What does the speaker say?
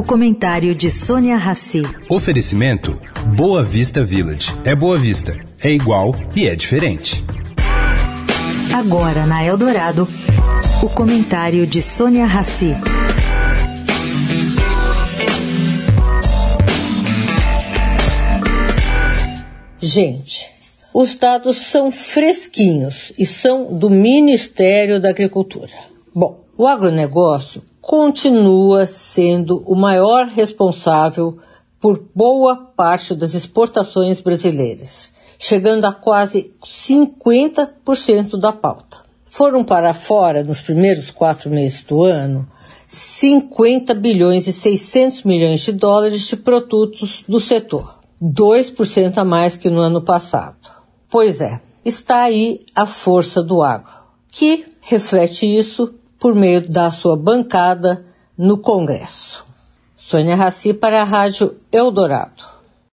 O comentário de Sônia Rassi. Oferecimento Boa Vista Village. É Boa Vista, é igual e é diferente. Agora na Eldorado, o comentário de Sônia Rassi. Gente, os dados são fresquinhos e são do Ministério da Agricultura. Bom, o agronegócio continua sendo o maior responsável por boa parte das exportações brasileiras, chegando a quase 50% da pauta. Foram para fora, nos primeiros quatro meses do ano, 50 bilhões e 600 milhões de dólares de produtos do setor, 2% a mais que no ano passado. Pois é, está aí a força do agro, que reflete isso por meio da sua bancada no Congresso. Sônia Raci para a Rádio Eldorado.